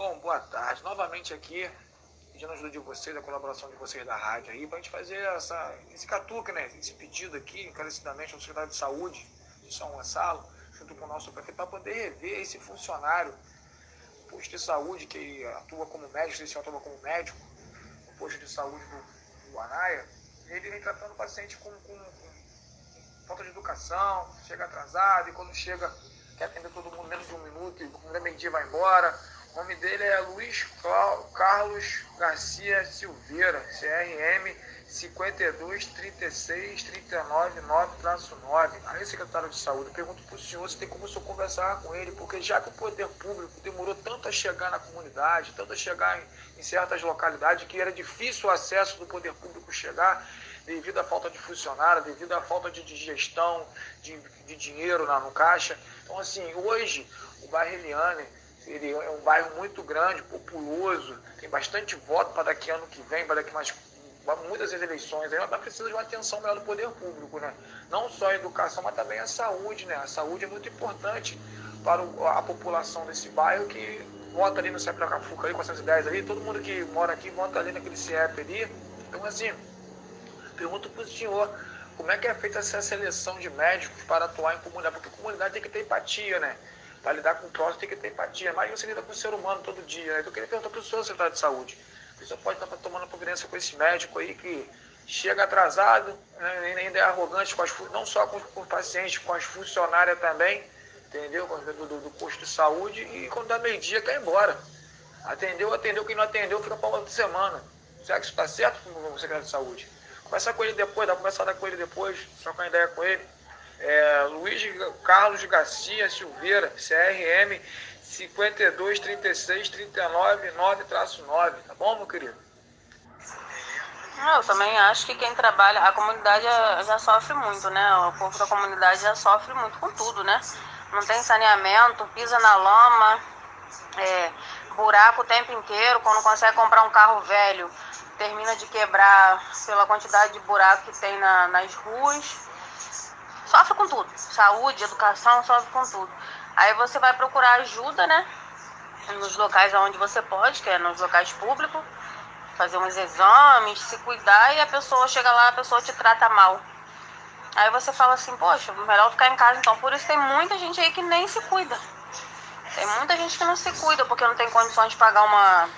Bom, boa tarde. Novamente aqui, pedindo ajuda de vocês, a colaboração de vocês da rádio aí, para a gente fazer essa, esse catuca, né? Esse pedido aqui, encarecidamente, ao secretário de Saúde de São Gonçalo, junto com o nosso prefeito, para poder rever esse funcionário do posto de saúde que atua como médico, esse atua como médico, no posto de saúde do, do Anaia, ele vem tratando o paciente com, com, com falta de educação, chega atrasado e quando chega quer atender todo mundo menos de um minuto e quando é meio-dia vai embora o nome dele é Luiz Carlos Garcia Silveira, CRM 52 36 39 9-9. Aí, secretário de Saúde, pergunto para o senhor se tem como o senhor conversar com ele, porque já que o poder público demorou tanto a chegar na comunidade, tanto a chegar em, em certas localidades, que era difícil o acesso do poder público chegar, devido à falta de funcionário, devido à falta de, de gestão, de, de dinheiro na, no caixa. Então, assim, hoje, o bairro Eliane ele é um bairro muito grande, populoso, tem bastante voto para daqui ano que vem, para daqui mais muitas eleições, aí precisa de uma atenção maior do poder público, né? Não só a educação, mas também a saúde, né? A saúde é muito importante para a população desse bairro que vota ali no CEP da Cafuca, ali, 410 ali, todo mundo que mora aqui vota ali naquele CEP ali. Então, assim, pergunto para o senhor, como é que é feita essa seleção de médicos para atuar em comunidade? Porque comunidade tem que ter empatia, né? Para lidar com o próximo tem que ter empatia. Mas você lida com o ser humano todo dia. Né? Então eu queria perguntar para o senhor, secretário de saúde. O senhor pode estar tomando providência com esse médico aí que chega atrasado, né? ainda é arrogante com as, não só com, com os pacientes, com as funcionárias também, entendeu? Do, do, do posto de saúde e quando dá meio-dia quer ir embora. Atendeu, atendeu, quem não atendeu fica para outra semana. Será que isso está certo, secretário de saúde? Conversar com ele depois, dá uma conversada com ele depois, trocar uma ideia com ele é, Luiz Carlos Garcia Silveira, CRM 52 36 39 9-9, tá bom, meu querido? Eu também acho que quem trabalha, a comunidade já sofre muito, né? O povo da comunidade já sofre muito com tudo, né? Não tem saneamento, pisa na lama, é, buraco o tempo inteiro, quando consegue comprar um carro velho, termina de quebrar pela quantidade de buraco que tem na, nas ruas sofre com tudo. Saúde, educação, sofre com tudo. Aí você vai procurar ajuda, né? Nos locais onde você pode, que é nos locais públicos, fazer uns exames, se cuidar e a pessoa chega lá, a pessoa te trata mal. Aí você fala assim, poxa, melhor ficar em casa então. Por isso tem muita gente aí que nem se cuida. Tem muita gente que não se cuida porque não tem condições de pagar uma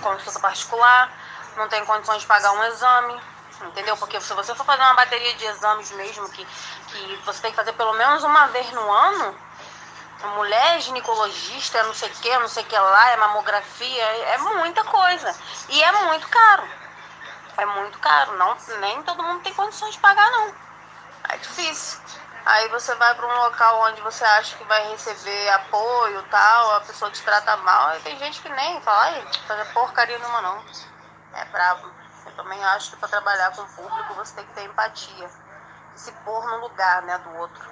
consulta particular, não tem condições de pagar um exame, entendeu? Porque se você for fazer uma bateria de exames mesmo, que, que você tem que fazer pelo menos uma vez no ano, mulher ginecologista, não sei o que, não sei o que lá, é mamografia, é muita coisa. E é muito caro. É muito caro. Não, nem todo mundo tem condições de pagar, não. É difícil. Aí você vai para um local onde você acha que vai receber apoio tal, a pessoa te trata mal, e tem gente que nem fala, fazer porcaria nenhuma não. É brabo. Eu também acho que para trabalhar com o público você tem que ter empatia. Se pôr no lugar né, do outro.